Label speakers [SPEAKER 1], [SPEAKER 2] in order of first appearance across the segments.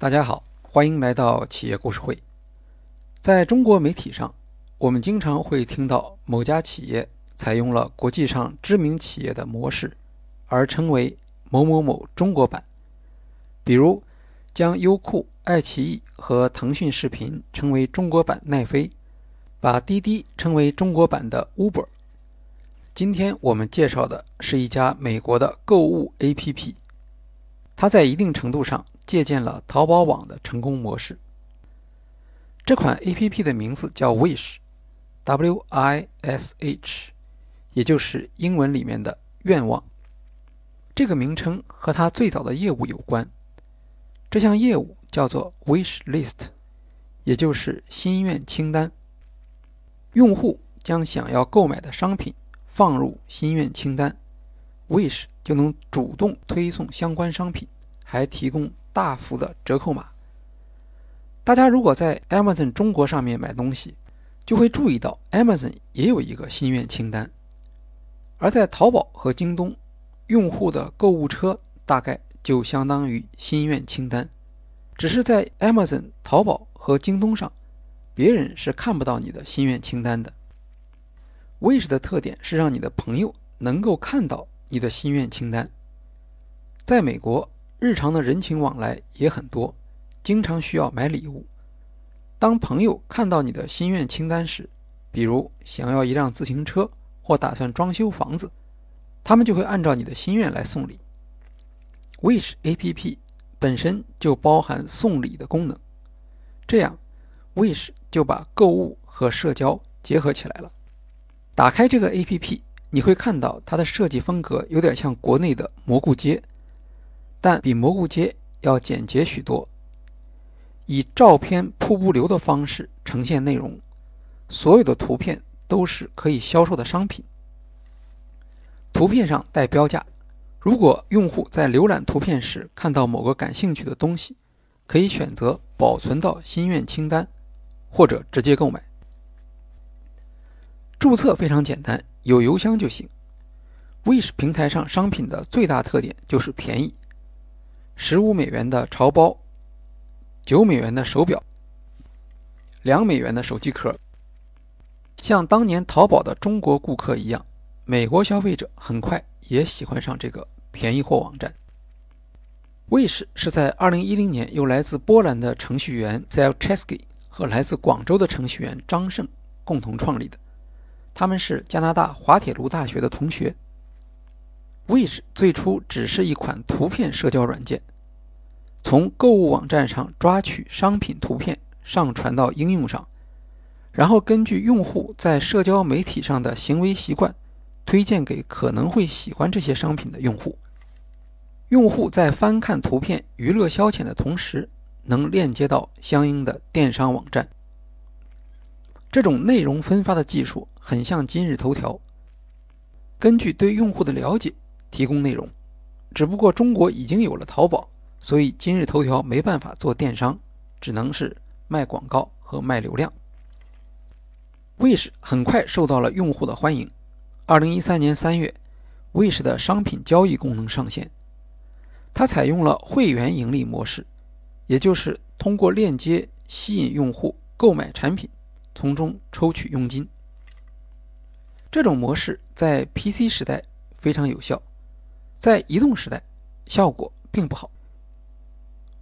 [SPEAKER 1] 大家好，欢迎来到企业故事会。在中国媒体上，我们经常会听到某家企业采用了国际上知名企业的模式，而称为某某某中国版。比如，将优酷、爱奇艺和腾讯视频称为中国版奈飞，把滴滴称为中国版的 Uber。今天我们介绍的是一家美国的购物 APP，它在一定程度上。借鉴了淘宝网的成功模式。这款 A.P.P 的名字叫 Wish，W-I-S-H，也就是英文里面的愿望。这个名称和它最早的业务有关。这项业务叫做 Wish List，也就是心愿清单。用户将想要购买的商品放入心愿清单，Wish 就能主动推送相关商品，还提供。大幅的折扣码。大家如果在 Amazon 中国上面买东西，就会注意到 Amazon 也有一个心愿清单。而在淘宝和京东，用户的购物车大概就相当于心愿清单，只是在 Amazon、淘宝和京东上，别人是看不到你的心愿清单的。Wish 的特点是让你的朋友能够看到你的心愿清单。在美国。日常的人情往来也很多，经常需要买礼物。当朋友看到你的心愿清单时，比如想要一辆自行车或打算装修房子，他们就会按照你的心愿来送礼。Wish APP 本身就包含送礼的功能，这样 Wish 就把购物和社交结合起来了。打开这个 APP，你会看到它的设计风格有点像国内的蘑菇街。但比蘑菇街要简洁许多，以照片瀑布流的方式呈现内容，所有的图片都是可以销售的商品。图片上带标价，如果用户在浏览图片时看到某个感兴趣的东西，可以选择保存到心愿清单，或者直接购买。注册非常简单，有邮箱就行。Wish 平台上商品的最大特点就是便宜。十五美元的潮包，九美元的手表，两美元的手机壳。像当年淘宝的中国顾客一样，美国消费者很快也喜欢上这个便宜货网站。Wish 是在二零一零年由来自波兰的程序员 z e l c h e s k y 和来自广州的程序员张胜共同创立的，他们是加拿大滑铁卢大学的同学。Wish 最初只是一款图片社交软件，从购物网站上抓取商品图片上传到应用上，然后根据用户在社交媒体上的行为习惯，推荐给可能会喜欢这些商品的用户。用户在翻看图片娱乐消遣的同时，能链接到相应的电商网站。这种内容分发的技术很像今日头条，根据对用户的了解。提供内容，只不过中国已经有了淘宝，所以今日头条没办法做电商，只能是卖广告和卖流量。Wish 很快受到了用户的欢迎。二零一三年三月，Wish 的商品交易功能上线，它采用了会员盈利模式，也就是通过链接吸引用户购买产品，从中抽取佣金。这种模式在 PC 时代非常有效。在移动时代，效果并不好。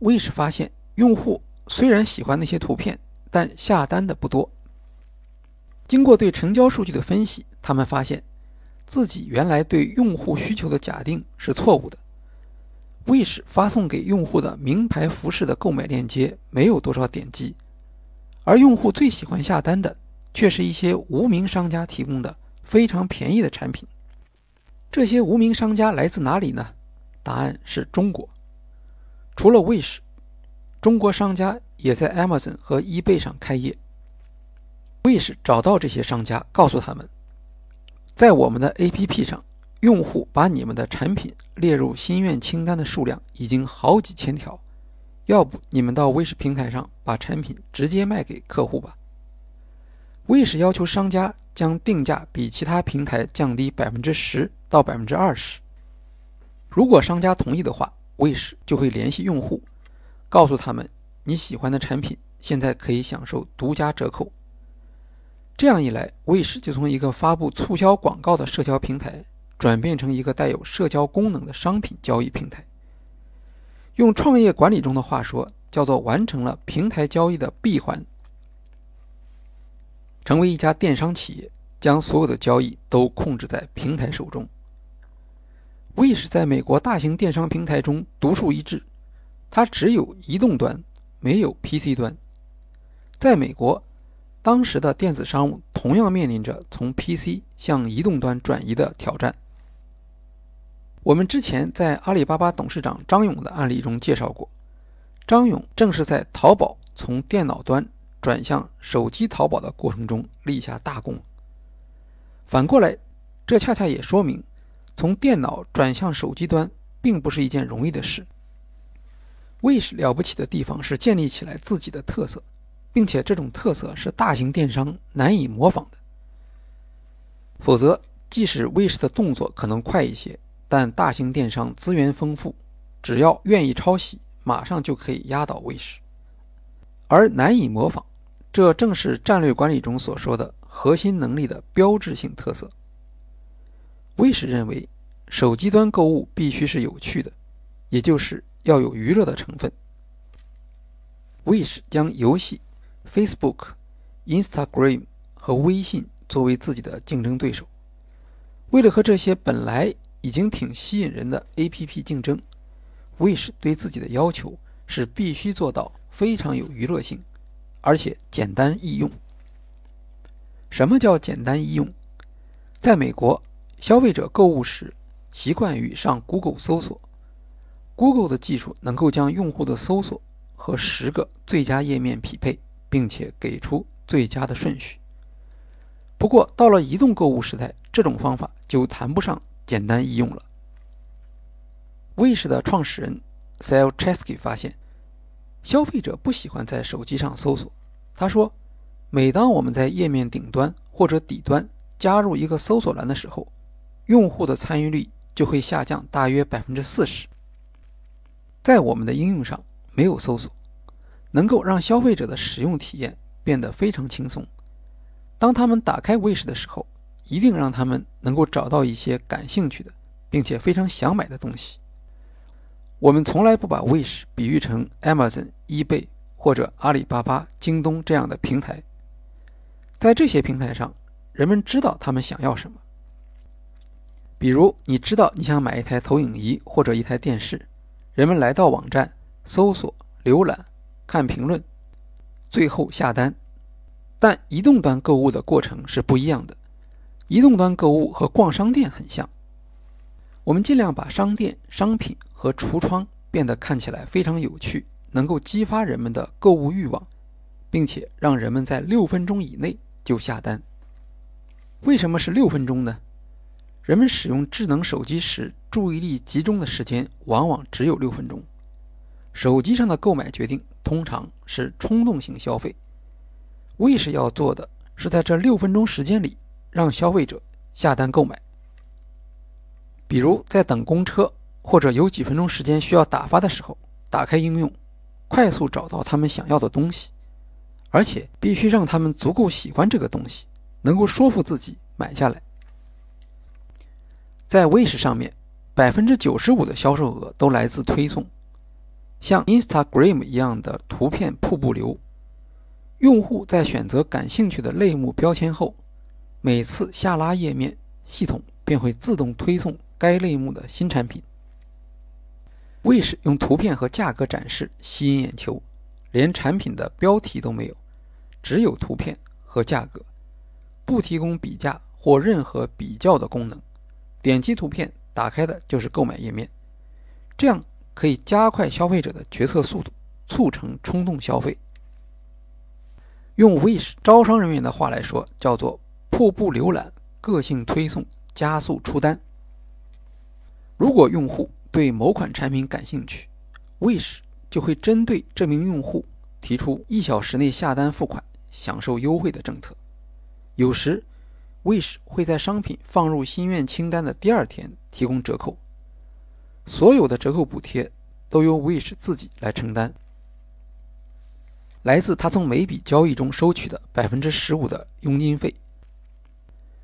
[SPEAKER 1] Wish 发现，用户虽然喜欢那些图片，但下单的不多。经过对成交数据的分析，他们发现自己原来对用户需求的假定是错误的。Wish 发送给用户的名牌服饰的购买链接没有多少点击，而用户最喜欢下单的却是一些无名商家提供的非常便宜的产品。这些无名商家来自哪里呢？答案是中国。除了 Wish，中国商家也在 Amazon 和 eBay 上开业。Wish 找到这些商家，告诉他们，在我们的 APP 上，用户把你们的产品列入心愿清单的数量已经好几千条，要不你们到 Wish 平台上把产品直接卖给客户吧。Wish 要求商家将定价比其他平台降低百分之十。到百分之二十，如果商家同意的话，Wish 就会联系用户，告诉他们你喜欢的产品现在可以享受独家折扣。这样一来，Wish 就从一个发布促销广告的社交平台，转变成一个带有社交功能的商品交易平台。用创业管理中的话说，叫做完成了平台交易的闭环，成为一家电商企业，将所有的交易都控制在平台手中。Wish 在美国大型电商平台中独树一帜，它只有移动端，没有 PC 端。在美国，当时的电子商务同样面临着从 PC 向移动端转移的挑战。我们之前在阿里巴巴董事长张勇的案例中介绍过，张勇正是在淘宝从电脑端转向手机淘宝的过程中立下大功。反过来，这恰恰也说明。从电脑转向手机端，并不是一件容易的事。Wish 了不起的地方是建立起来自己的特色，并且这种特色是大型电商难以模仿的。否则，即使 Wish 的动作可能快一些，但大型电商资源丰富，只要愿意抄袭，马上就可以压倒 Wish。而难以模仿，这正是战略管理中所说的核心能力的标志性特色。Wish 认为，手机端购物必须是有趣的，也就是要有娱乐的成分。Wish 将游戏、Facebook、Instagram 和微信作为自己的竞争对手。为了和这些本来已经挺吸引人的 APP 竞争，Wish 对自己的要求是必须做到非常有娱乐性，而且简单易用。什么叫简单易用？在美国。消费者购物时习惯于上 Google 搜索，Google 的技术能够将用户的搜索和十个最佳页面匹配，并且给出最佳的顺序。不过，到了移动购物时代，这种方法就谈不上简单易用了。Wish 的创始人 Sal Chesky 发现，消费者不喜欢在手机上搜索。他说：“每当我们在页面顶端或者底端加入一个搜索栏的时候，”用户的参与率就会下降大约百分之四十。在我们的应用上没有搜索，能够让消费者的使用体验变得非常轻松。当他们打开 Wish 的时候，一定让他们能够找到一些感兴趣的，并且非常想买的东西。我们从来不把 Wish 比喻成 Amazon、eBay 或者阿里巴巴、京东这样的平台。在这些平台上，人们知道他们想要什么。比如，你知道你想买一台投影仪或者一台电视，人们来到网站搜索、浏览、看评论，最后下单。但移动端购物的过程是不一样的。移动端购物和逛商店很像，我们尽量把商店、商品和橱窗变得看起来非常有趣，能够激发人们的购物欲望，并且让人们在六分钟以内就下单。为什么是六分钟呢？人们使用智能手机时，注意力集中的时间往往只有六分钟。手机上的购买决定通常是冲动性消费。Wish 要做的是在这六分钟时间里，让消费者下单购买。比如在等公车或者有几分钟时间需要打发的时候，打开应用，快速找到他们想要的东西，而且必须让他们足够喜欢这个东西，能够说服自己买下来。在 Wish 上面，百分之九十五的销售额都来自推送，像 Instagram 一样的图片瀑布流。用户在选择感兴趣的类目标签后，每次下拉页面，系统便会自动推送该类目的新产品。Wish 用图片和价格展示吸引眼球，连产品的标题都没有，只有图片和价格，不提供比价或任何比较的功能。点击图片，打开的就是购买页面，这样可以加快消费者的决策速度，促成冲动消费。用 Wish 招商人员的话来说，叫做“瀑布浏览、个性推送、加速出单”。如果用户对某款产品感兴趣，Wish 就会针对这名用户提出一小时内下单付款、享受优惠的政策。有时。Wish 会在商品放入心愿清单的第二天提供折扣，所有的折扣补贴都由 Wish 自己来承担。来自他从每笔交易中收取的百分之十五的佣金费。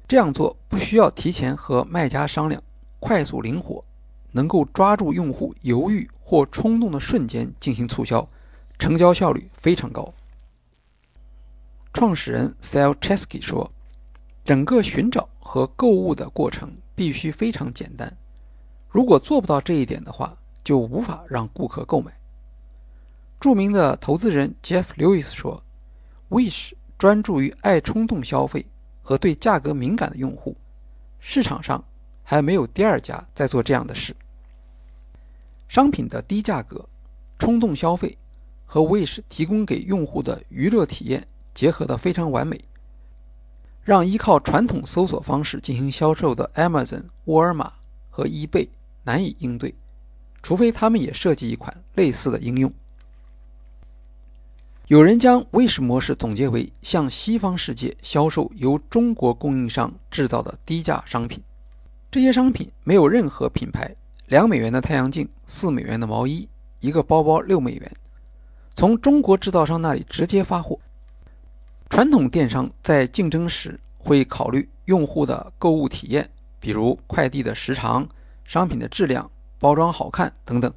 [SPEAKER 1] 这样做不需要提前和卖家商量，快速灵活，能够抓住用户犹豫或冲动的瞬间进行促销，成交效率非常高。创始人 Sal Chesky 说：“整个寻找和购物的过程必须非常简单，如果做不到这一点的话，就无法让顾客购买。”著名的投资人 Jeff Lewis 说：“Wish 专注于爱冲动消费。”和对价格敏感的用户，市场上还没有第二家在做这样的事。商品的低价格、冲动消费和 Wish 提供给用户的娱乐体验结合得非常完美，让依靠传统搜索方式进行销售的 Amazon、沃尔玛和 eBay 难以应对，除非他们也设计一款类似的应用。有人将 Wish 模式总结为向西方世界销售由中国供应商制造的低价商品。这些商品没有任何品牌，两美元的太阳镜，四美元的毛衣，一个包包六美元，从中国制造商那里直接发货。传统电商在竞争时会考虑用户的购物体验，比如快递的时长、商品的质量、包装好看等等。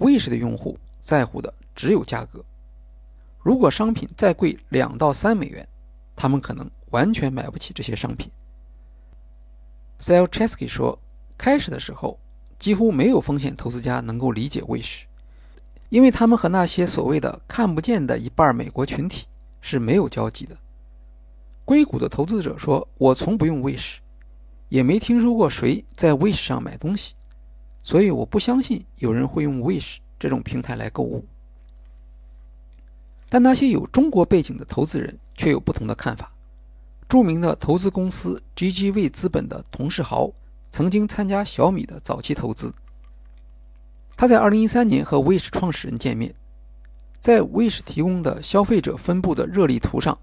[SPEAKER 1] Wish 的用户在乎的只有价格。如果商品再贵两到三美元，他们可能完全买不起这些商品。Sal Chesky 说：“开始的时候，几乎没有风险投资家能够理解 Wish，因为他们和那些所谓的看不见的一半美国群体是没有交集的。”硅谷的投资者说：“我从不用 Wish，也没听说过谁在 Wish 上买东西，所以我不相信有人会用 Wish 这种平台来购物。”但那些有中国背景的投资人却有不同的看法。著名的投资公司 GGV 资本的童世豪曾经参加小米的早期投资。他在2013年和 Wish 创始人见面，在 Wish 提供的消费者分布的热力图上，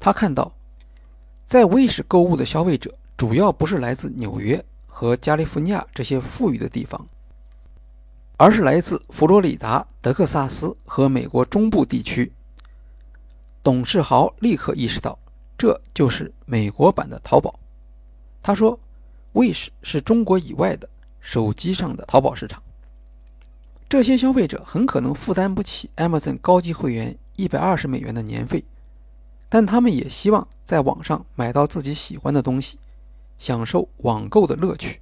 [SPEAKER 1] 他看到，在 Wish 购物的消费者主要不是来自纽约和加利福尼亚这些富裕的地方，而是来自佛罗里达、德克萨斯和美国中部地区。董世豪立刻意识到，这就是美国版的淘宝。他说：“Wish 是中国以外的手机上的淘宝市场。这些消费者很可能负担不起 Amazon 高级会员一百二十美元的年费，但他们也希望在网上买到自己喜欢的东西，享受网购的乐趣。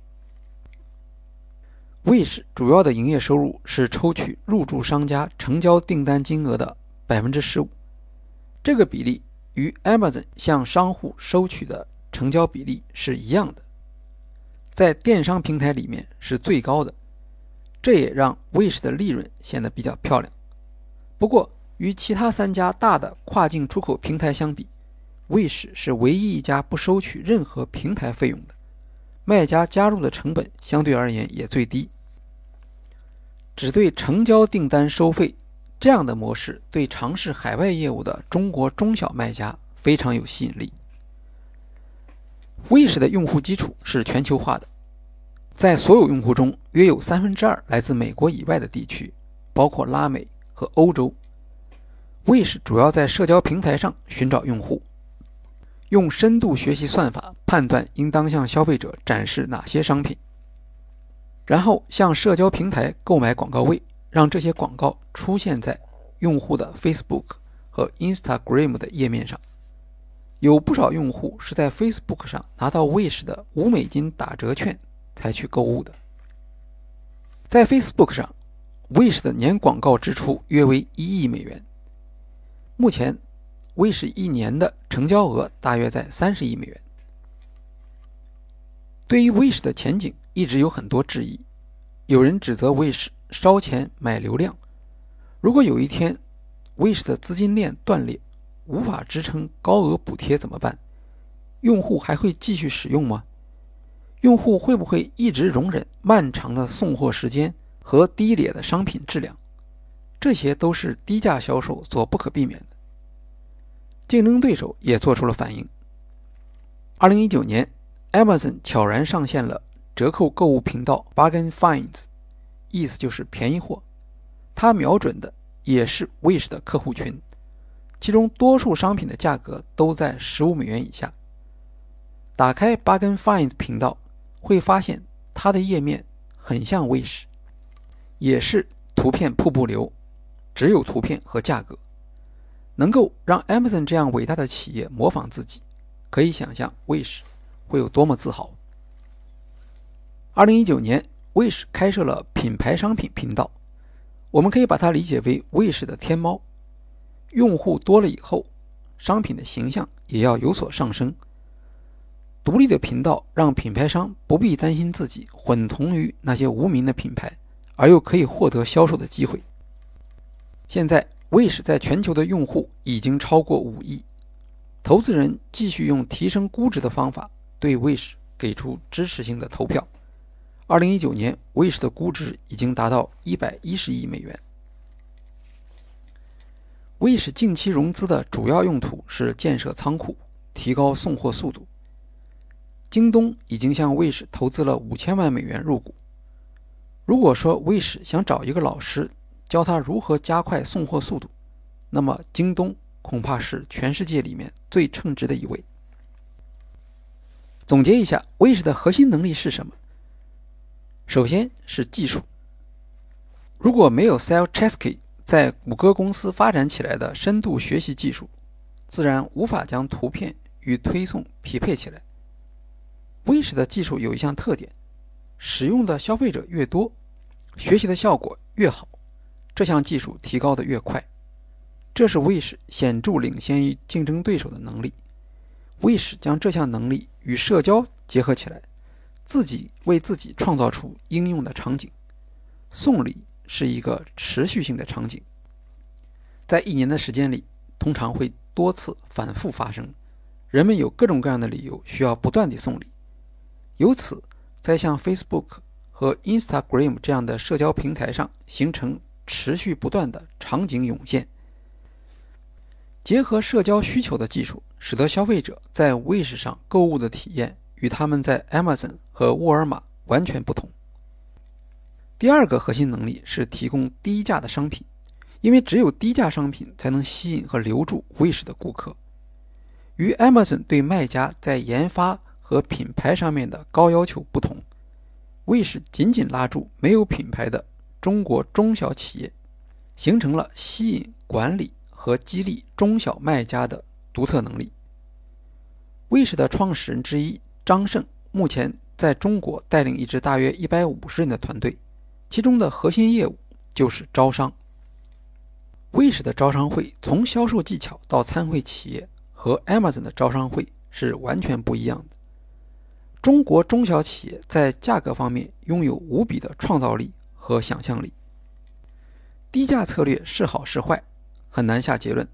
[SPEAKER 1] Wish 主要的营业收入是抽取入驻商家成交订单金额的百分之十五。”这个比例与 Amazon 向商户收取的成交比例是一样的，在电商平台里面是最高的，这也让 Wish 的利润显得比较漂亮。不过，与其他三家大的跨境出口平台相比，Wish 是唯一一家不收取任何平台费用的，卖家加入的成本相对而言也最低，只对成交订单收费。这样的模式对尝试海外业务的中国中小卖家非常有吸引力。Wish 的用户基础是全球化的，在所有用户中，约有三分之二来自美国以外的地区，包括拉美和欧洲。Wish 主要在社交平台上寻找用户，用深度学习算法判断应当向消费者展示哪些商品，然后向社交平台购买广告位。让这些广告出现在用户的 Facebook 和 Instagram 的页面上。有不少用户是在 Facebook 上拿到 Wish 的五美金打折券才去购物的。在 Facebook 上，Wish 的年广告支出约为一亿美元。目前，Wish 一年的成交额大约在三十亿美元。对于 Wish 的前景，一直有很多质疑。有人指责 Wish。烧钱买流量，如果有一天，Wish 的资金链断裂，无法支撑高额补贴怎么办？用户还会继续使用吗？用户会不会一直容忍漫长的送货时间和低劣的商品质量？这些都是低价销售所不可避免的。竞争对手也做出了反应。二零一九年，Amazon 悄然上线了折扣购物频道 Bargain Finds。意思就是便宜货，它瞄准的也是 Wish 的客户群，其中多数商品的价格都在十五美元以下。打开 Bargain Find 频道，会发现它的页面很像 Wish，也是图片瀑布流，只有图片和价格，能够让 Amazon 这样伟大的企业模仿自己，可以想象 Wish 会有多么自豪。二零一九年，Wish 开设了品牌商品频道，我们可以把它理解为 Wish 的天猫。用户多了以后，商品的形象也要有所上升。独立的频道让品牌商不必担心自己混同于那些无名的品牌，而又可以获得销售的机会。现在，Wish 在全球的用户已经超过五亿，投资人继续用提升估值的方法对 Wish 给出支持性的投票。二零一九年，Wish 的估值已经达到一百一十亿美元。Wish 近期融资的主要用途是建设仓库，提高送货速度。京东已经向 Wish 投资了五千万美元入股。如果说 Wish 想找一个老师教他如何加快送货速度，那么京东恐怕是全世界里面最称职的一位。总结一下，Wish 的核心能力是什么？首先是技术。如果没有 Sal Chesky 在谷歌公司发展起来的深度学习技术，自然无法将图片与推送匹配起来。Wish 的技术有一项特点：使用的消费者越多，学习的效果越好，这项技术提高的越快。这是 Wish 显著领先于竞争对手的能力。Wish 将这项能力与社交结合起来，自己为自己创造出应用的场景。送礼是一个持续性的场景，在一年的时间里，通常会多次反复发生。人们有各种各样的理由需要不断地送礼。由此，在像 Facebook 和 Instagram 这样的社交平台上形成持续不断的场景涌现。结合社交需求的技术，使得消费者在 Wish 上购物的体验与他们在 Amazon 和沃尔玛完全不同。第二个核心能力是提供低价的商品，因为只有低价商品才能吸引和留住 Wish 的顾客。与 Amazon 对卖家在研发和品牌上面的高要求不同，Wish 紧紧拉住没有品牌的中国中小企业，形成了吸引、管理和激励中小卖家的独特能力。Wish 的创始人之一张胜目前在中国带领一支大约一百五十人的团队，其中的核心业务就是招商。Wish 的招商会从销售技巧到参会企业，和 Amazon 的招商会是完全不一样的。中国中小企业在价格方面拥有无比的创造力和想象力。低价策略是好是坏，很难下结论。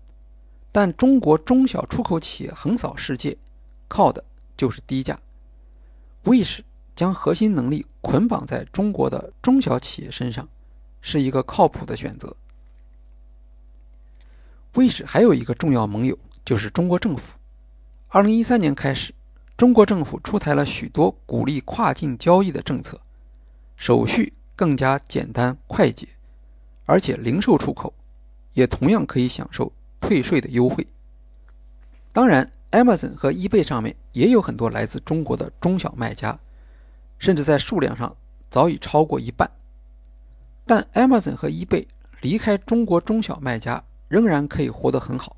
[SPEAKER 1] 但中国中小出口企业横扫世界，靠的就是低价。Wish 将核心能力捆绑在中国的中小企业身上，是一个靠谱的选择。Wish 还有一个重要盟友就是中国政府。二零一三年开始。中国政府出台了许多鼓励跨境交易的政策，手续更加简单快捷，而且零售出口也同样可以享受退税的优惠。当然，Amazon 和 eBay 上面也有很多来自中国的中小卖家，甚至在数量上早已超过一半。但 Amazon 和 eBay 离开中国中小卖家仍然可以活得很好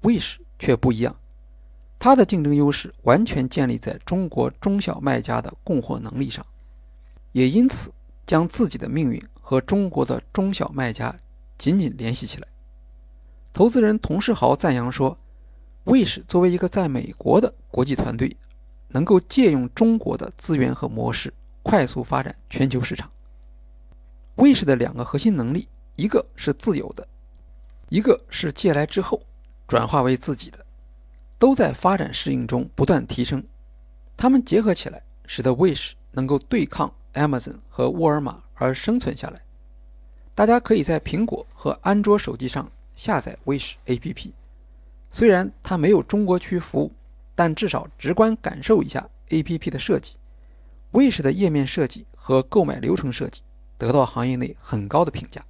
[SPEAKER 1] ，Wish 却不一样。它的竞争优势完全建立在中国中小卖家的供货能力上，也因此将自己的命运和中国的中小卖家紧紧联系起来。投资人童世豪赞扬说：“Wish 作为一个在美国的国际团队，能够借用中国的资源和模式，快速发展全球市场。”Wish 的两个核心能力，一个是自由的，一个是借来之后转化为自己的。都在发展适应中不断提升，它们结合起来，使得 Wish 能够对抗 Amazon 和沃尔玛而生存下来。大家可以在苹果和安卓手机上下载 Wish APP，虽然它没有中国区服务，但至少直观感受一下 APP 的设计。Wish 的页面设计和购买流程设计得到行业内很高的评价。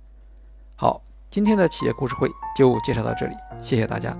[SPEAKER 1] 好，今天的企业故事会就介绍到这里，谢谢大家。